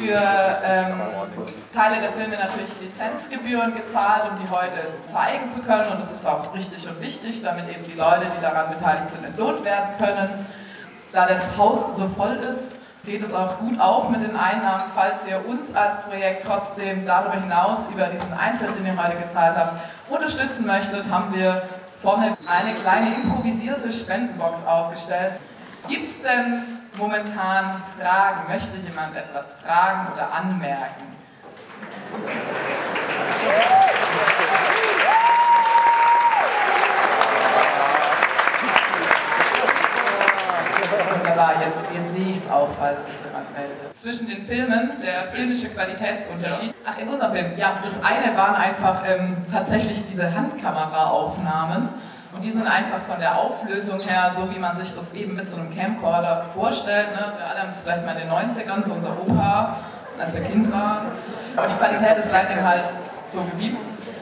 für ähm, Teile der Filme natürlich Lizenzgebühren gezahlt, um die heute zeigen zu können. Und das ist auch richtig und wichtig, damit eben die Leute, die daran beteiligt sind, entlohnt werden können. Da das Haus so voll ist, geht es auch gut auf mit den Einnahmen. Falls ihr uns als Projekt trotzdem darüber hinaus über diesen Eintritt, den ihr heute gezahlt habt, unterstützen möchtet, haben wir vorne eine kleine improvisierte Spendenbox aufgestellt. Gibt es denn momentan Fragen? Möchte jemand etwas fragen oder anmerken? Wunderbar, jetzt, jetzt sehe ich es auch, falls sich jemand meldet. Zwischen den Filmen, der filmische Qualitätsunterschied. Ach, in unserem Film. Ja, das eine waren einfach ähm, tatsächlich diese Handkameraaufnahmen. Und die sind einfach von der Auflösung her, so wie man sich das eben mit so einem Camcorder vorstellt. Ne? Wir alle haben es vielleicht mal in den 90ern, so unser Opa, als wir Kind waren. Aber die Qualität ist seitdem halt so geblieben.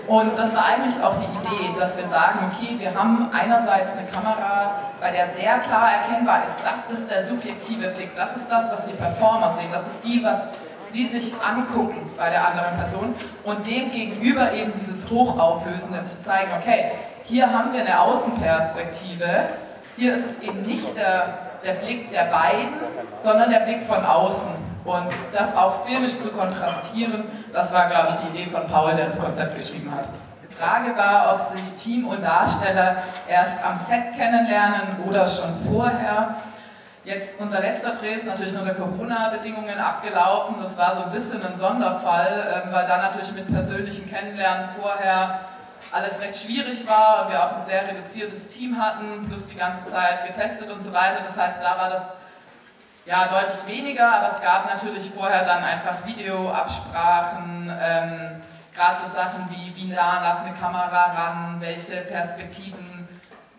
Und das war eigentlich auch die Idee, dass wir sagen, okay, wir haben einerseits eine Kamera, bei der sehr klar erkennbar ist, das ist der subjektive Blick, das ist das, was die Performer sehen, das ist die, was sie sich angucken bei der anderen Person und dem gegenüber eben dieses Hochauflösende zu zeigen, okay, hier haben wir eine Außenperspektive, hier ist es eben nicht der, der Blick der beiden, sondern der Blick von außen. Und das auch filmisch zu kontrastieren, das war, glaube ich, die Idee von Paul, der das Konzept geschrieben hat. Die Frage war, ob sich Team und Darsteller erst am Set kennenlernen oder schon vorher. Jetzt unser letzter Dreh ist natürlich unter Corona-Bedingungen abgelaufen. Das war so ein bisschen ein Sonderfall, ähm, weil da natürlich mit persönlichen Kennenlernen vorher alles recht schwierig war und wir auch ein sehr reduziertes Team hatten, plus die ganze Zeit getestet und so weiter. Das heißt, da war das ja deutlich weniger, aber es gab natürlich vorher dann einfach Videoabsprachen, ähm, gerade so Sachen wie, wie nah darf eine Kamera ran, welche Perspektiven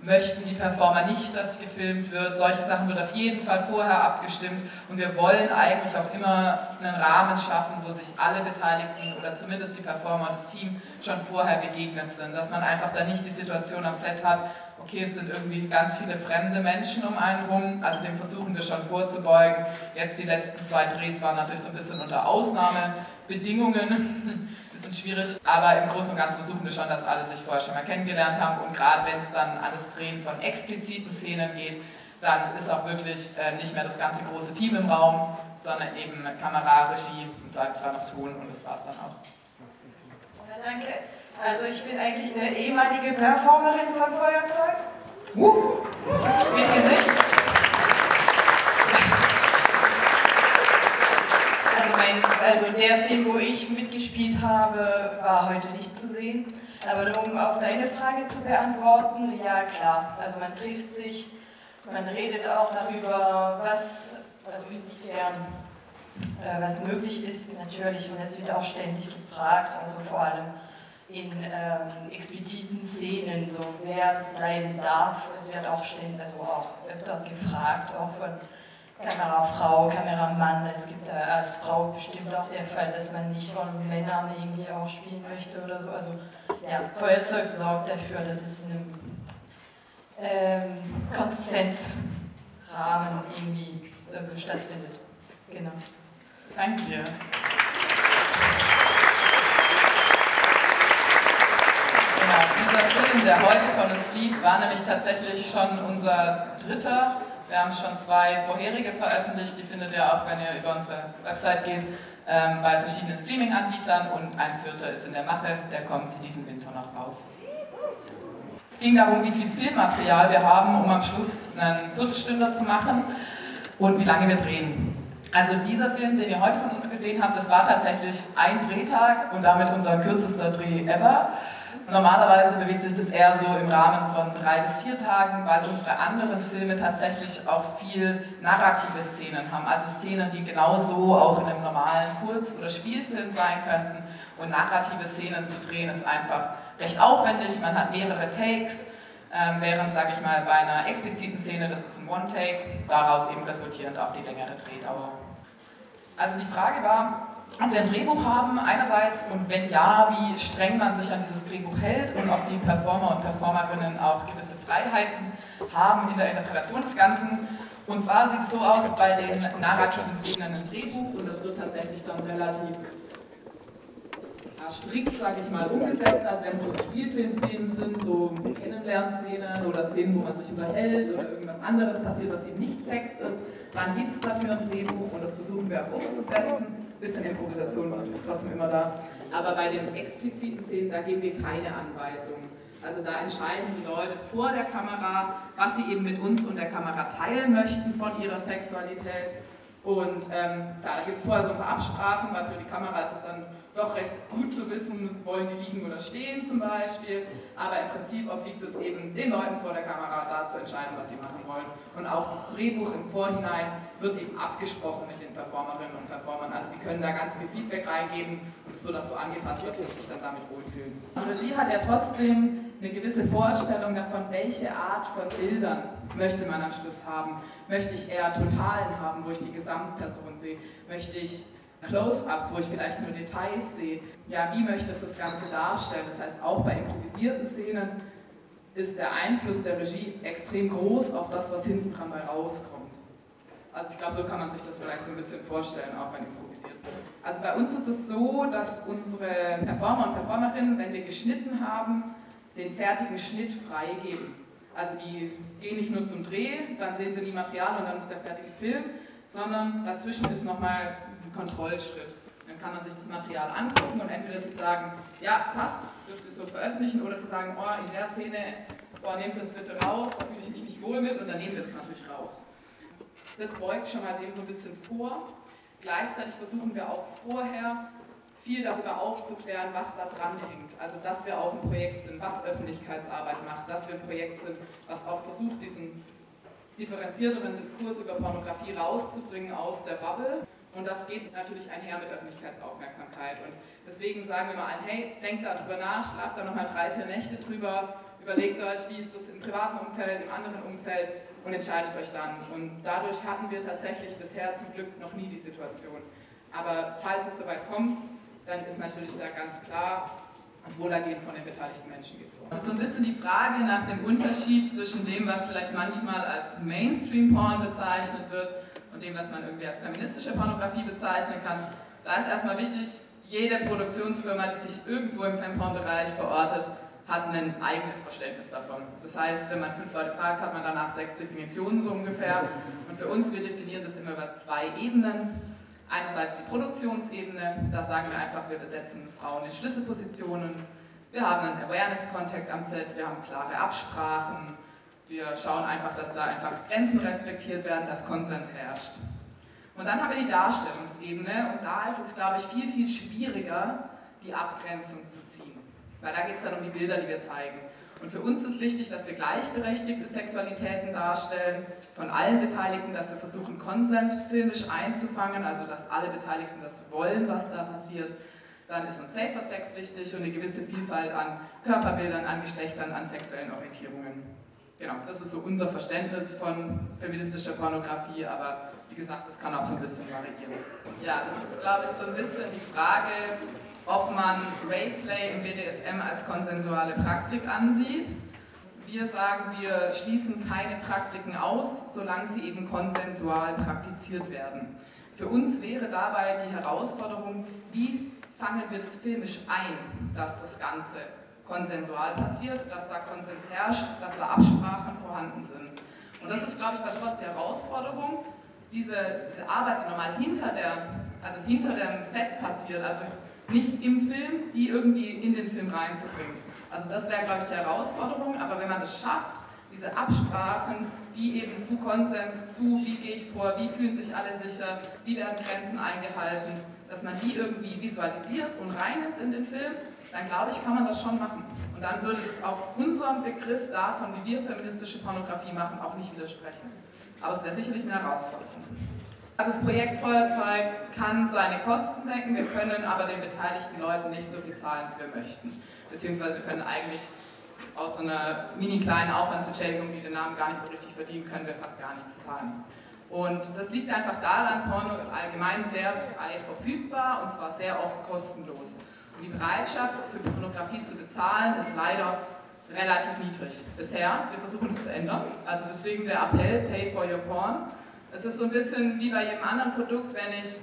möchten die Performer nicht, dass gefilmt wird. Solche Sachen wird auf jeden Fall vorher abgestimmt und wir wollen eigentlich auch immer einen Rahmen schaffen, wo sich alle Beteiligten oder zumindest die Performer und das Team schon vorher begegnet sind, dass man einfach da nicht die situation am Set hat, okay, es sind irgendwie ganz viele fremde Menschen um einen rum, also dem versuchen wir schon vorzubeugen. Jetzt die letzten zwei Drehs waren natürlich so ein bisschen unter Ausnahmebedingungen bisschen schwierig, aber im Großen und Ganzen versuchen wir schon, dass alle sich vorher schon mal kennengelernt haben und gerade wenn es dann an das Drehen von expliziten Szenen geht, dann ist auch wirklich äh, nicht mehr das ganze große Team im Raum, sondern eben Kamera, Regie und zwar noch Ton und das war's dann auch. Ja, danke. Also ich bin eigentlich eine ehemalige Performerin von Feuerzeug. Uh, mit Gesicht. mein, also der Film, wo ich mitgespielt habe, war heute nicht zu sehen. Aber um auf deine Frage zu beantworten, ja klar. Also man trifft sich, man redet auch darüber, was, also inwiefern äh, was möglich ist natürlich und es wird auch ständig gefragt, also vor allem in ähm, expliziten Szenen, so wer bleiben darf. Es wird auch ständig, also auch öfters gefragt, auch von Kamerafrau, Kameramann. Es gibt da als Frau bestimmt auch der Fall, dass man nicht von Männern irgendwie auch spielen möchte oder so. Also ja, Feuerzeug sorgt dafür, dass es in einem ähm, Konsentrahmen irgendwie äh, stattfindet. Genau. Danke dir. Dieser Film, der heute von uns lief, war nämlich tatsächlich schon unser dritter wir haben schon zwei vorherige veröffentlicht, die findet ihr auch, wenn ihr über unsere Website geht, ähm, bei verschiedenen Streaming-Anbietern und ein vierter ist in der Mache, der kommt diesen Winter noch raus. Es ging darum, wie viel Filmmaterial wir haben, um am Schluss einen Viertelstünder zu machen und wie lange wir drehen. Also dieser Film, den ihr heute von uns gesehen habt, das war tatsächlich ein Drehtag und damit unser kürzester Dreh ever. Normalerweise bewegt sich das eher so im Rahmen von drei bis vier Tagen, weil unsere anderen Filme tatsächlich auch viel narrative Szenen haben. Also Szenen, die genauso auch in einem normalen Kurz- oder Spielfilm sein könnten. Und narrative Szenen zu drehen ist einfach recht aufwendig. Man hat mehrere Takes. Ähm, während, sage ich mal, bei einer expliziten Szene, das ist ein One-Take, daraus eben resultierend auch die längere Drehdauer. Also die Frage war, ob wir ein Drehbuch haben einerseits und wenn ja, wie streng man sich an dieses Drehbuch hält und ob die Performer und Performerinnen auch gewisse Freiheiten haben in der Interpretation des Ganzen. Und zwar sieht es so aus bei den narrativen Szenen im Drehbuch und das wird tatsächlich dann relativ strikt, sag ich mal, umgesetzt. Also wenn so Spielfilmszenen sind, so Kennenlernszenen oder Szenen, wo man sich unterhält oder irgendwas anderes passiert, was eben nicht Sex ist, dann gibt es dafür ein Drehbuch und das versuchen wir auch umzusetzen. Bisschen Improvisation ist natürlich trotzdem immer da. Aber bei den expliziten Szenen, da geben wir keine Anweisungen. Also da entscheiden die Leute vor der Kamera, was sie eben mit uns und der Kamera teilen möchten von ihrer Sexualität. Und ähm, da gibt es vorher so ein paar Absprachen, weil für die Kamera ist es dann doch recht gut zu wissen, wollen die liegen oder stehen zum Beispiel. Aber im Prinzip obliegt es eben den Leuten vor der Kamera da zu entscheiden, was sie machen wollen. Und auch das Drehbuch im Vorhinein wird eben abgesprochen mit den Performerinnen und Performern. Also die können da ganz viel Feedback reingeben und wird auch so angepasst, dass sie sich dann damit wohlfühlen. Die Regie hat ja trotzdem eine gewisse Vorstellung davon, welche Art von Bildern möchte man am Schluss haben. Möchte ich eher Totalen haben, wo ich die Gesamtperson sehe? Möchte ich Close-ups, wo ich vielleicht nur Details sehe. Ja, wie möchte es das Ganze darstellen? Das heißt, auch bei improvisierten Szenen ist der Einfluss der Regie extrem groß auf das, was hinten dran bei rauskommt. Also ich glaube, so kann man sich das vielleicht so ein bisschen vorstellen, auch wenn improvisiert. Also bei uns ist es so, dass unsere Performer und Performerinnen, wenn wir geschnitten haben, den fertigen Schnitt freigeben. Also die gehen nicht nur zum Dreh, dann sehen sie die Material und dann ist der fertige Film, sondern dazwischen ist nochmal ein Kontrollschritt. Dann kann man sich das Material angucken und entweder sie sagen, ja, passt, dürft ihr es so veröffentlichen, oder sie sagen, oh, in der Szene, oh, nehmt das bitte raus, da fühle ich mich nicht wohl mit und dann nehmen wir es natürlich raus. Das beugt schon mal dem so ein bisschen vor. Gleichzeitig versuchen wir auch vorher viel darüber aufzuklären, was da dran hängt. Also, dass wir auch ein Projekt sind, was Öffentlichkeitsarbeit macht, dass wir ein Projekt sind, was auch versucht, diesen differenzierteren Diskurs über Pornografie rauszubringen aus der Bubble. Und das geht natürlich einher mit Öffentlichkeitsaufmerksamkeit. Und deswegen sagen wir mal allen, hey, denkt darüber nach, schlaft da nochmal drei, vier Nächte drüber, überlegt euch, wie ist das im privaten Umfeld, im anderen Umfeld und entscheidet euch dann. Und dadurch hatten wir tatsächlich bisher zum Glück noch nie die Situation. Aber falls es soweit kommt, dann ist natürlich da ganz klar, das Wohlergehen von den beteiligten Menschen vor. Das ist so ein bisschen die Frage nach dem Unterschied zwischen dem, was vielleicht manchmal als Mainstream-Porn bezeichnet wird und dem, was man irgendwie als feministische Pornografie bezeichnen kann. Da ist erstmal wichtig, jede Produktionsfirma, die sich irgendwo im Femporn-Bereich verortet, hat ein eigenes Verständnis davon. Das heißt, wenn man fünf Leute fragt, hat man danach sechs Definitionen so ungefähr. Und für uns, wir definieren das immer über zwei Ebenen. Einerseits die Produktionsebene, da sagen wir einfach, wir besetzen Frauen in Schlüsselpositionen. Wir haben einen Awareness-Contact am Set, wir haben klare Absprachen, wir schauen einfach, dass da einfach Grenzen respektiert werden, dass Konsent herrscht. Und dann haben wir die Darstellungsebene und da ist es, glaube ich, viel, viel schwieriger, die Abgrenzung zu ziehen. Weil da geht es dann um die Bilder, die wir zeigen. Und für uns ist wichtig, dass wir gleichberechtigte Sexualitäten darstellen, von allen Beteiligten, dass wir versuchen, Konsent filmisch einzufangen, also dass alle Beteiligten das wollen, was da passiert. Dann ist uns Safer Sex wichtig und eine gewisse Vielfalt an Körperbildern, an Geschlechtern, an sexuellen Orientierungen. Genau, das ist so unser Verständnis von feministischer Pornografie, aber wie gesagt, das kann auch so ein bisschen variieren. Ja, das ist, glaube ich, so ein bisschen die Frage, ob man Rayplay im BDSM als konsensuale Praktik ansieht. Wir sagen, wir schließen keine Praktiken aus, solange sie eben konsensual praktiziert werden. Für uns wäre dabei die Herausforderung, wie fangen wir es filmisch ein, dass das Ganze konsensual passiert, dass da Konsens herrscht, dass da Absprachen vorhanden sind. Und das ist, glaube ich, bei sowas die Herausforderung, diese, diese Arbeit, die normal hinter, der, also hinter dem Set passiert, also nicht im Film, die irgendwie in den Film reinzubringen. Also das wäre, glaube ich, die Herausforderung, aber wenn man es schafft, diese Absprachen, wie eben zu Konsens, zu wie gehe ich vor, wie fühlen sich alle sicher, wie werden Grenzen eingehalten, dass man die irgendwie visualisiert und reinnimmt in den Film, dann glaube ich, kann man das schon machen. Und dann würde es aus unserem Begriff davon, wie wir feministische Pornografie machen, auch nicht widersprechen. Aber es wäre sicherlich eine Herausforderung. Also das Projekt Feuerzeug kann seine Kosten decken, wir können aber den beteiligten Leuten nicht so viel zahlen, wie wir möchten. Beziehungsweise wir können eigentlich aus einer mini kleinen Aufwandsentschädigung, die den Namen gar nicht so richtig verdienen, können wir fast gar nichts zahlen. Und das liegt einfach daran, Porno ist allgemein sehr frei verfügbar und zwar sehr oft kostenlos. Die Bereitschaft für Pornografie zu bezahlen ist leider relativ niedrig bisher. Wir versuchen es zu ändern. Also deswegen der Appell, pay for your porn. Es ist so ein bisschen wie bei jedem anderen Produkt, wenn ich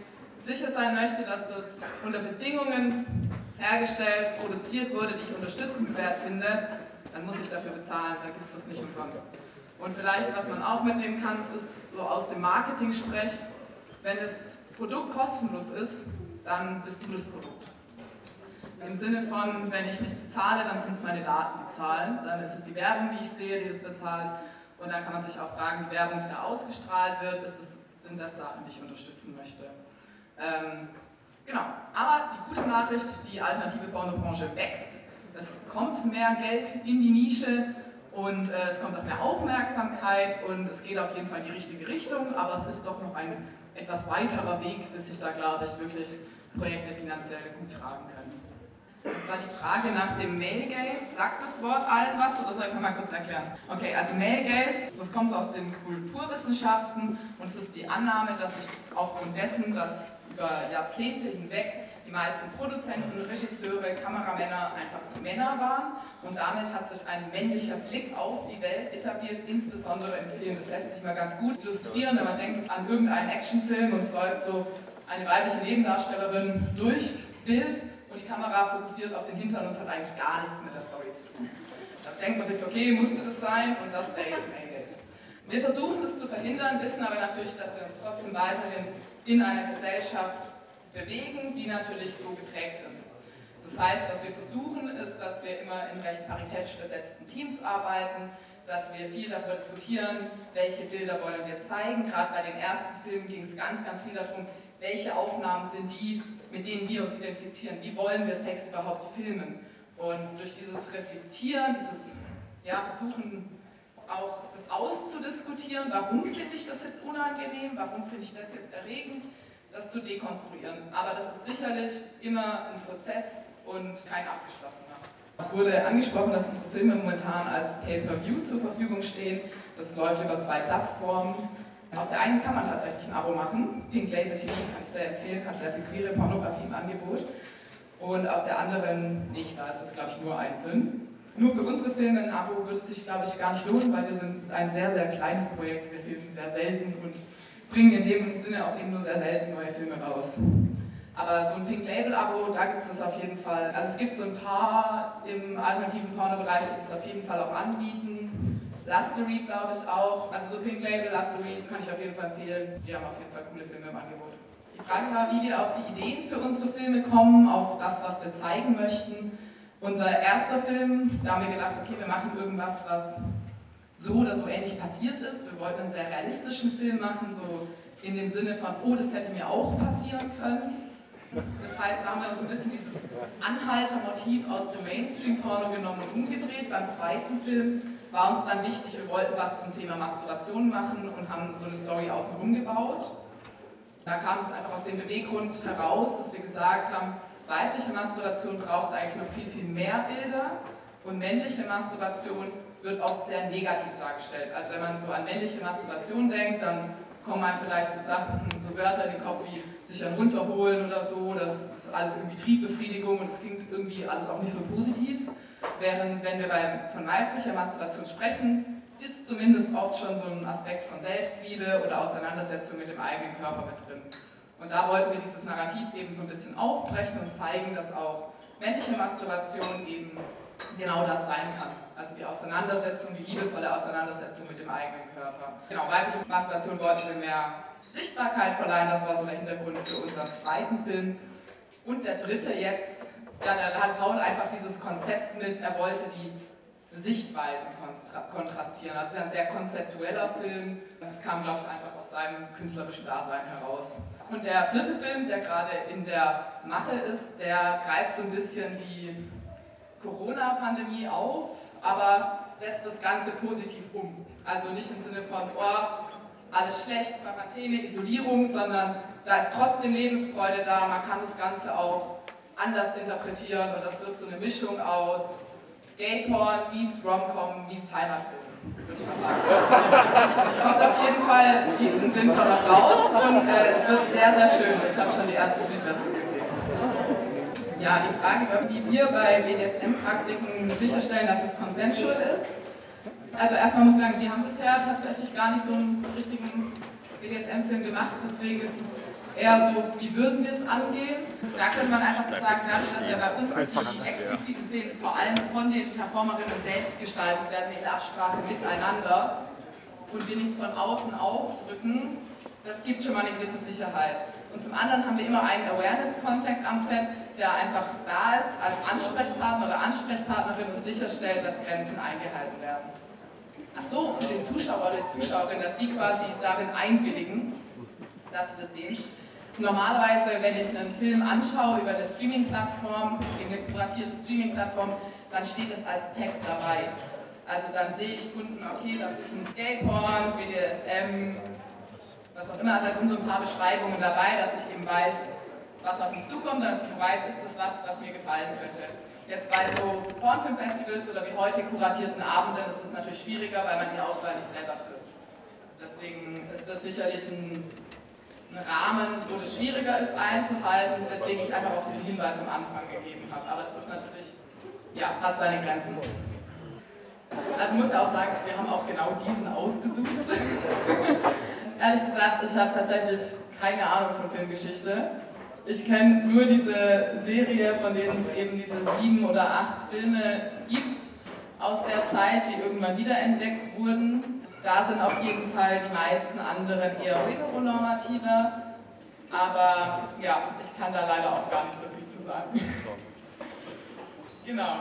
sicher sein möchte, dass das unter Bedingungen hergestellt, produziert wurde, die ich unterstützenswert finde, dann muss ich dafür bezahlen, dann gibt es das nicht umsonst. Und vielleicht, was man auch mitnehmen kann, ist so aus dem Marketing-Sprech, wenn das Produkt kostenlos ist, dann bist du das Produkt. Im Sinne von, wenn ich nichts zahle, dann sind es meine Daten, die zahlen. Dann ist es die Werbung, die ich sehe, die das bezahlt. Und dann kann man sich auch fragen, die Werbung, die da ausgestrahlt wird, es, sind das Sachen, die ich unterstützen möchte. Ähm, genau, aber die gute Nachricht, die alternative Pornobranche wächst. Es kommt mehr Geld in die Nische und äh, es kommt auch mehr Aufmerksamkeit und es geht auf jeden Fall in die richtige Richtung, aber es ist doch noch ein etwas weiterer Weg, bis sich da, glaube ich, wirklich Projekte finanziell gut tragen können. Das war die Frage nach dem Male Gaze. Sagt das Wort allen was oder soll ich es nochmal kurz erklären? Okay, also Male Gaze, das kommt aus den Kulturwissenschaften und es ist die Annahme, dass sich aufgrund dessen, dass über Jahrzehnte hinweg die meisten Produzenten, Regisseure, Kameramänner einfach Männer waren und damit hat sich ein männlicher Blick auf die Welt etabliert, insbesondere im Film. Das lässt sich mal ganz gut illustrieren, wenn man denkt an irgendeinen Actionfilm und es läuft so eine weibliche Nebendarstellerin durchs Bild und die Kamera fokussiert auf den Hintern und es hat eigentlich gar nichts mit der Story zu tun. Da denkt man sich okay, musste das sein und das wäre jetzt Gaze. Wir versuchen es zu verhindern, wissen aber natürlich, dass wir uns trotzdem weiterhin in einer Gesellschaft bewegen, die natürlich so geprägt ist. Das heißt, was wir versuchen, ist, dass wir immer in recht paritätisch besetzten Teams arbeiten, dass wir viel darüber diskutieren, welche Bilder wollen wir zeigen. Gerade bei den ersten Filmen ging es ganz, ganz viel darum, welche Aufnahmen sind die, mit denen wir uns identifizieren, wie wollen wir Sex überhaupt filmen. Und durch dieses Reflektieren, dieses ja, Versuchen auch das auszudiskutieren, warum finde ich das jetzt unangenehm, warum finde ich das jetzt erregend, das zu dekonstruieren. Aber das ist sicherlich immer ein Prozess und kein abgeschlossener. Es wurde angesprochen, dass unsere Filme momentan als Pay-per-View zur Verfügung stehen. Das läuft über zwei Plattformen. Auf der einen kann man tatsächlich ein Abo machen. Pink Label TV kann ich sehr empfehlen, hat sehr viel queere Pornografie im Angebot. Und auf der anderen nicht, da ist es, glaube ich, nur einzeln. Nur für unsere Filme ein Abo würde es sich, glaube ich, gar nicht lohnen, weil wir sind ein sehr, sehr kleines Projekt. Wir filmen sehr selten und bringen in dem Sinne auch eben nur sehr selten neue Filme raus. Aber so ein Pink Label Abo, da gibt es das auf jeden Fall. Also es gibt so ein paar im alternativen Porno-Bereich, die es auf jeden Fall auch anbieten. Lustery glaube ich auch. Also so Pink Label, Lustery kann ich auf jeden Fall empfehlen. Die haben auf jeden Fall coole Filme im Angebot. Die Frage war, wie wir auf die Ideen für unsere Filme kommen, auf das, was wir zeigen möchten. Unser erster Film, da haben wir gedacht, okay, wir machen irgendwas, was so oder so ähnlich passiert ist. Wir wollten einen sehr realistischen Film machen, so in dem Sinne von, oh, das hätte mir auch passieren können. Das heißt, da haben wir uns ein bisschen dieses Anhaltermotiv aus dem Mainstream-Porno genommen und umgedreht. Beim zweiten Film war uns dann wichtig, wir wollten was zum Thema Masturbation machen und haben so eine Story außenrum gebaut. Da kam es einfach aus dem Beweggrund heraus, dass wir gesagt haben, weibliche Masturbation braucht eigentlich noch viel, viel mehr Bilder und männliche Masturbation wird oft sehr negativ dargestellt. Also wenn man so an männliche Masturbation denkt, dann kommen einem vielleicht so Sachen, so Wörter in den Kopf wie sich dann runterholen oder so, das ist alles irgendwie Triebbefriedigung und es klingt irgendwie alles auch nicht so positiv. Während wenn wir von weiblicher Masturbation sprechen, ist zumindest oft schon so ein Aspekt von Selbstliebe oder Auseinandersetzung mit dem eigenen Körper mit drin. Und da wollten wir dieses Narrativ eben so ein bisschen aufbrechen und zeigen, dass auch männliche Masturbation eben genau das sein kann. Also die Auseinandersetzung, die liebevolle Auseinandersetzung mit dem eigenen Körper. Genau, weibliche Masturbation wollten wir mehr Sichtbarkeit verleihen, das war so der Hintergrund für unseren zweiten Film. Und der dritte jetzt, da hat Paul einfach dieses Konzept mit, er wollte die Sichtweisen kontrastieren. Also ein sehr konzeptueller Film. Das kam, glaube ich, einfach aus seinem künstlerischen Dasein heraus. Und der vierte Film, der gerade in der Mache ist, der greift so ein bisschen die Corona-Pandemie auf, aber setzt das Ganze positiv um. Also nicht im Sinne von, oh, alles schlecht, Quarantäne, Isolierung, sondern da ist trotzdem Lebensfreude da, man kann das Ganze auch anders interpretieren und das wird so eine Mischung aus Gay-Porn meets Rom-Com meets Heimatfilm, würde ich mal sagen. Kommt auf jeden Fall diesen Winter noch raus und äh, es wird sehr, sehr schön. Ich habe schon die erste Schnittversion. Ja, die Frage, wie wir bei BDSM-Praktiken sicherstellen, dass es consensual ist. Also erstmal muss ich sagen, wir haben bisher tatsächlich gar nicht so einen richtigen BDSM-Film gemacht, deswegen ist es eher so, wie würden wir es angehen. Da könnte man einfach so sagen, dadurch, dass ja bei uns die expliziten Szenen vor allem von den Performerinnen selbst gestaltet werden, in Absprache miteinander und wir nichts von außen aufdrücken, das gibt schon mal eine gewisse Sicherheit. Und zum anderen haben wir immer einen Awareness-Contact am Set, der einfach da ist als Ansprechpartner oder Ansprechpartnerin und sicherstellt, dass Grenzen eingehalten werden. Ach so, für den Zuschauer oder die Zuschauerin, dass die quasi darin einwilligen, dass sie das sehen. Normalerweise, wenn ich einen Film anschaue über eine Streaming-Plattform, eine kuratierte Streaming-Plattform, dann steht es als Tag dabei. Also dann sehe ich unten, okay, das ist ein Gay-Porn, BDSM, was auch immer. Also da sind so ein paar Beschreibungen dabei, dass ich eben weiß, was auf mich zukommt, dass ich weiß, ist das was, was mir gefallen könnte. Jetzt bei so Pornfilm-Festivals oder wie heute kuratierten Abenden ist es natürlich schwieriger, weil man die Auswahl nicht selber trifft. Deswegen ist das sicherlich ein einen Rahmen, wo es schwieriger ist einzuhalten, weswegen ich einfach auch diesen Hinweis am Anfang gegeben habe. Aber das ist natürlich, ja, hat seine Grenzen. Also muss ja auch sagen, wir haben auch genau diesen ausgesucht. Ehrlich gesagt, ich habe tatsächlich keine Ahnung von Filmgeschichte. Ich kenne nur diese Serie, von denen es eben diese sieben oder acht Filme gibt aus der Zeit, die irgendwann wiederentdeckt wurden. Da sind auf jeden Fall die meisten anderen eher heteronormativer. Aber ja, ich kann da leider auch gar nicht so viel zu sagen. genau.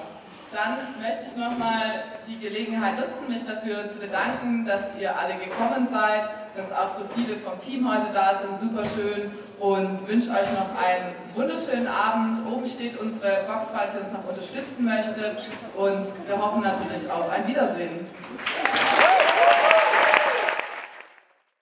Dann möchte ich nochmal die Gelegenheit nutzen, mich dafür zu bedanken, dass ihr alle gekommen seid, dass auch so viele vom Team heute da sind, super schön und wünsche euch noch einen wunderschönen Abend. Oben steht unsere Box, falls ihr uns noch unterstützen möchtet und wir hoffen natürlich auf ein Wiedersehen.